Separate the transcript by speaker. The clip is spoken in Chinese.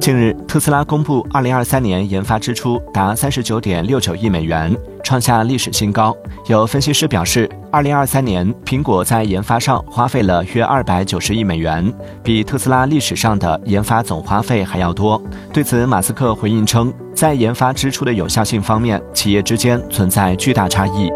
Speaker 1: 近日，特斯拉公布2023年研发支出达39.69亿美元，创下历史新高。有分析师表示，2023年苹果在研发上花费了约290亿美元，比特斯拉历史上的研发总花费还要多。对此，马斯克回应称，在研发支出的有效性方面，企业之间存在巨大差异。